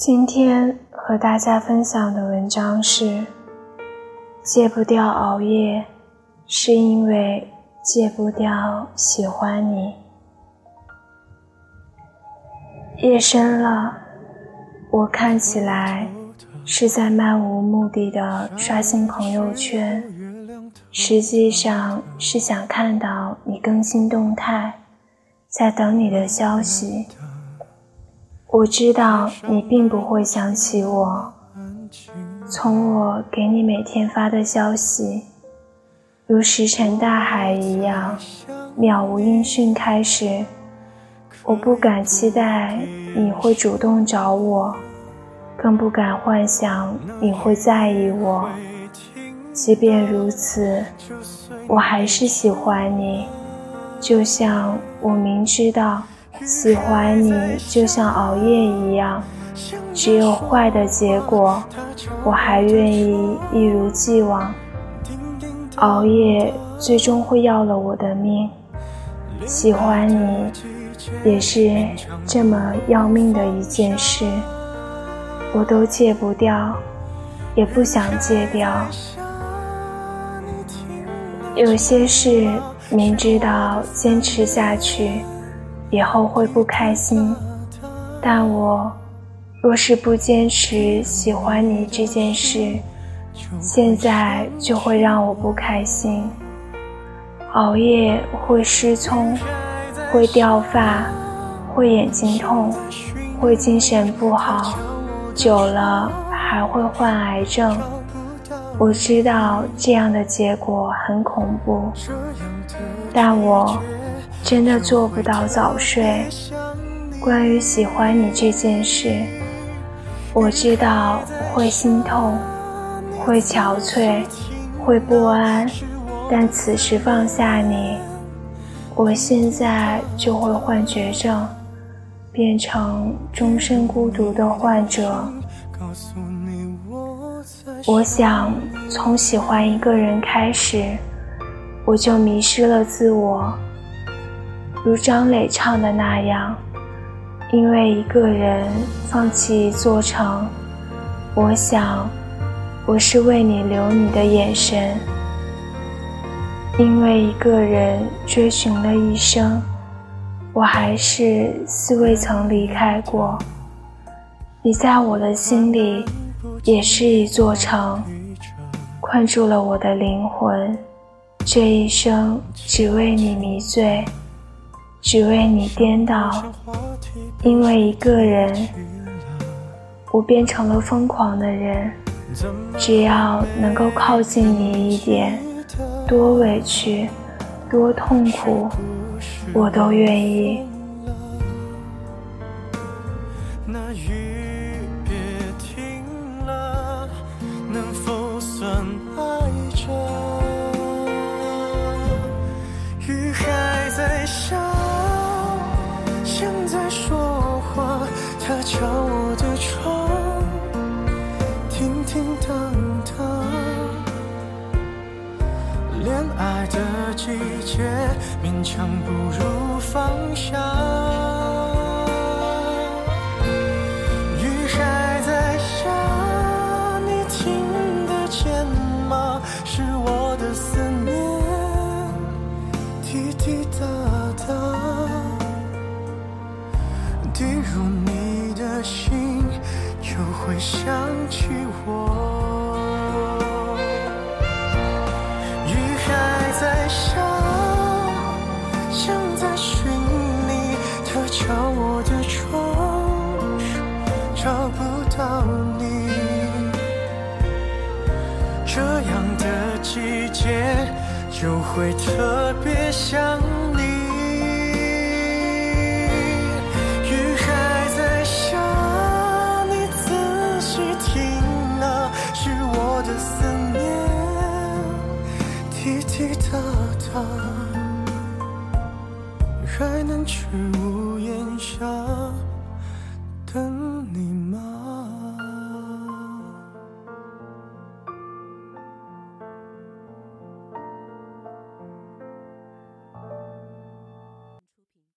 今天和大家分享的文章是：戒不掉熬夜，是因为戒不掉喜欢你。夜深了，我看起来是在漫无目的的刷新朋友圈，实际上是想看到你更新动态，在等你的消息。我知道你并不会想起我。从我给你每天发的消息，如石沉大海一样，渺无音讯开始，我不敢期待你会主动找我，更不敢幻想你会在意我。即便如此，我还是喜欢你，就像我明知道。喜欢你就像熬夜一样，只有坏的结果，我还愿意一如既往。熬夜最终会要了我的命，喜欢你也是这么要命的一件事，我都戒不掉，也不想戒掉。有些事明知道坚持下去。以后会不开心，但我若是不坚持喜欢你这件事，现在就会让我不开心。熬夜会失聪，会掉发，会眼睛痛，会精神不好，久了还会患癌症。我知道这样的结果很恐怖，但我。真的做不到早睡。关于喜欢你这件事，我知道会心痛，会憔悴，会不安。但此时放下你，我现在就会患绝症，变成终身孤独的患者。我想从喜欢一个人开始，我就迷失了自我。如张磊唱的那样，因为一个人放弃一座城，我想，我是为你留你的眼神。因为一个人追寻了一生，我还是似未曾离开过。你在我的心里，也是一座城，困住了我的灵魂。这一生只为你迷醉。只为你颠倒，因为一个人，我变成了疯狂的人。只要能够靠近你一点，多委屈，多痛苦，我都愿意。停停当当。恋爱的季节，勉强不如放下。就会想起我，雨还在下，像在寻你，它敲我的窗，找不到你。这样的季节就会特别想你。他，还能去无